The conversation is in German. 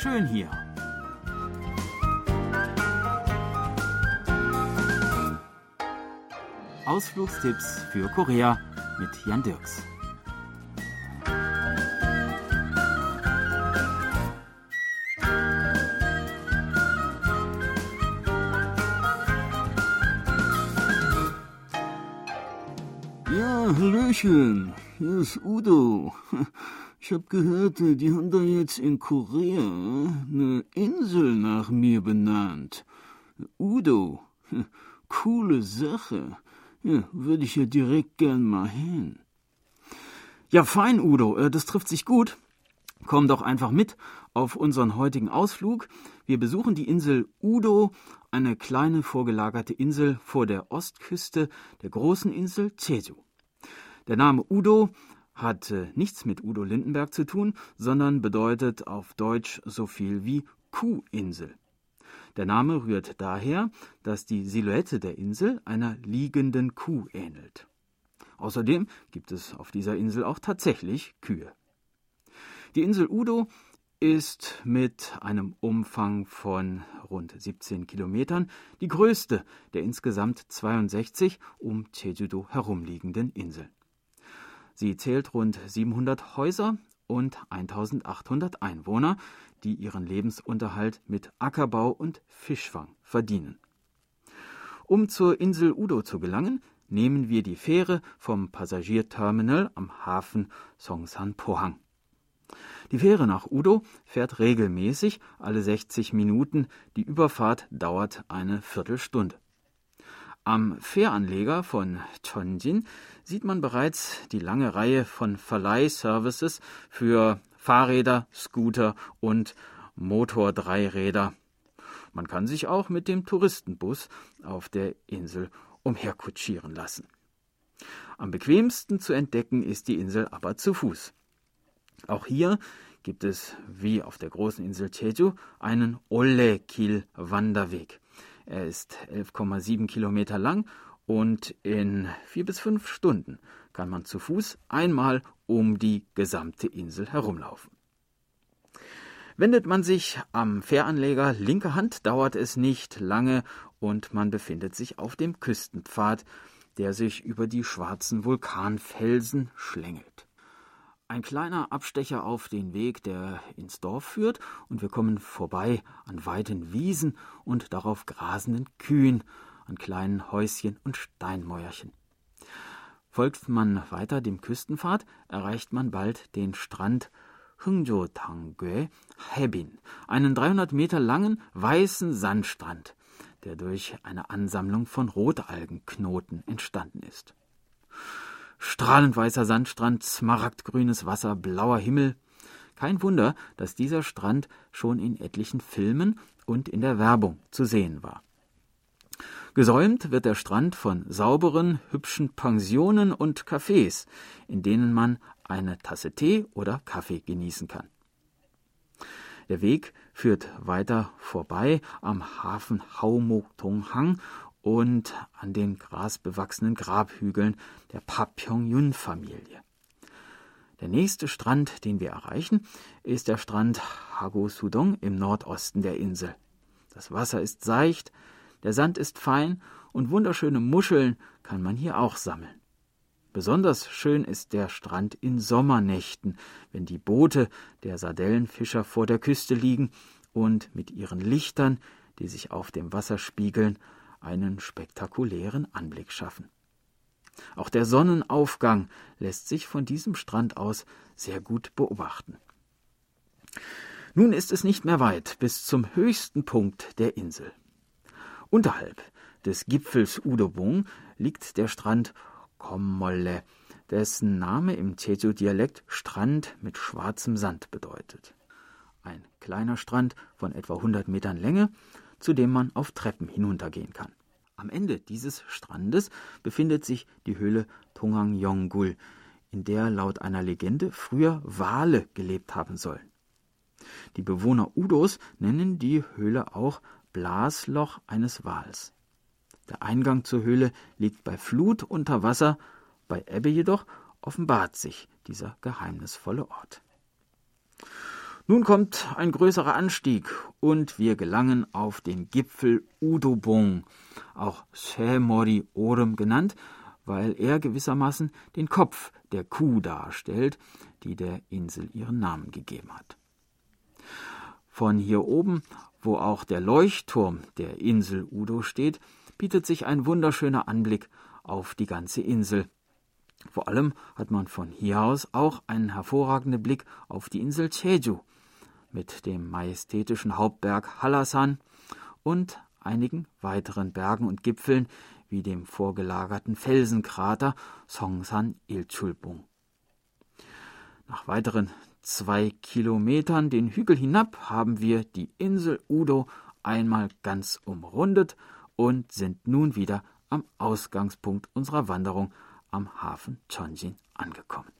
schön hier. Ausflugstipps für Korea mit Jan Dirks. Ja, Hallöchen, hier ist Udo. Ich hab gehört, die haben da jetzt in Korea eine Insel nach mir benannt. Udo, coole Sache. Ja, würde ich ja direkt gern mal hin. Ja, fein, Udo, äh, das trifft sich gut. Komm doch einfach mit auf unseren heutigen Ausflug. Wir besuchen die Insel Udo, eine kleine vorgelagerte Insel vor der Ostküste der großen Insel Jeju. Der Name Udo hat nichts mit Udo Lindenberg zu tun, sondern bedeutet auf Deutsch so viel wie Kuhinsel. Der Name rührt daher, dass die Silhouette der Insel einer liegenden Kuh ähnelt. Außerdem gibt es auf dieser Insel auch tatsächlich Kühe. Die Insel Udo ist mit einem Umfang von rund 17 Kilometern die größte der insgesamt 62 um Jeju-do herumliegenden Inseln. Sie zählt rund 700 Häuser und 1800 Einwohner, die ihren Lebensunterhalt mit Ackerbau und Fischfang verdienen. Um zur Insel Udo zu gelangen, nehmen wir die Fähre vom Passagierterminal am Hafen Songsan Pohang. Die Fähre nach Udo fährt regelmäßig alle 60 Minuten, die Überfahrt dauert eine Viertelstunde. Am Fähranleger von Chonjin sieht man bereits die lange Reihe von Verleihservices für Fahrräder, Scooter und Motordreiräder. Man kann sich auch mit dem Touristenbus auf der Insel umherkutschieren lassen. Am bequemsten zu entdecken ist die Insel aber zu Fuß. Auch hier gibt es, wie auf der großen Insel Jeju, einen Ollekil-Wanderweg. Er ist 11,7 Kilometer lang und in vier bis fünf Stunden kann man zu Fuß einmal um die gesamte Insel herumlaufen. Wendet man sich am Fähranleger linker Hand, dauert es nicht lange und man befindet sich auf dem Küstenpfad, der sich über die schwarzen Vulkanfelsen schlängelt. Ein kleiner Abstecher auf den Weg, der ins Dorf führt, und wir kommen vorbei an weiten Wiesen und darauf grasenden Kühen, an kleinen Häuschen und Steinmäuerchen. Folgt man weiter dem Küstenpfad, erreicht man bald den Strand Hungjo Tangwe Hebin, einen 300 Meter langen weißen Sandstrand, der durch eine Ansammlung von Rotalgenknoten entstanden ist. Strahlend weißer Sandstrand, smaragdgrünes Wasser, blauer Himmel. Kein Wunder, dass dieser Strand schon in etlichen Filmen und in der Werbung zu sehen war. Gesäumt wird der Strand von sauberen, hübschen Pensionen und Cafés, in denen man eine Tasse Tee oder Kaffee genießen kann. Der Weg führt weiter vorbei am Hafen Haumoktonghang und an den grasbewachsenen Grabhügeln der Papyong-Yun-Familie. Der nächste Strand, den wir erreichen, ist der Strand Hago-Sudong im Nordosten der Insel. Das Wasser ist seicht, der Sand ist fein und wunderschöne Muscheln kann man hier auch sammeln. Besonders schön ist der Strand in Sommernächten, wenn die Boote der Sardellenfischer vor der Küste liegen und mit ihren Lichtern, die sich auf dem Wasser spiegeln, einen spektakulären Anblick schaffen. Auch der Sonnenaufgang lässt sich von diesem Strand aus sehr gut beobachten. Nun ist es nicht mehr weit bis zum höchsten Punkt der Insel. Unterhalb des Gipfels Udobung liegt der Strand Kommolle, dessen Name im Jeju-Dialekt Strand mit schwarzem Sand bedeutet. Ein kleiner Strand von etwa 100 Metern Länge zu dem man auf Treppen hinuntergehen kann. Am Ende dieses Strandes befindet sich die Höhle Tungang Yonggul, in der laut einer Legende früher Wale gelebt haben sollen. Die Bewohner Udos nennen die Höhle auch Blasloch eines Wals. Der Eingang zur Höhle liegt bei Flut unter Wasser, bei Ebbe jedoch offenbart sich dieser geheimnisvolle Ort. Nun kommt ein größerer Anstieg und wir gelangen auf den Gipfel Udobong, auch Sämori Orem genannt, weil er gewissermaßen den Kopf der Kuh darstellt, die der Insel ihren Namen gegeben hat. Von hier oben, wo auch der Leuchtturm der Insel Udo steht, bietet sich ein wunderschöner Anblick auf die ganze Insel. Vor allem hat man von hier aus auch einen hervorragenden Blick auf die Insel Jeju mit dem majestätischen Hauptberg Hallasan und einigen weiteren Bergen und Gipfeln wie dem vorgelagerten Felsenkrater Songsan Ilchulbung. Nach weiteren zwei Kilometern den Hügel hinab haben wir die Insel Udo einmal ganz umrundet und sind nun wieder am Ausgangspunkt unserer Wanderung am Hafen Chonjin angekommen.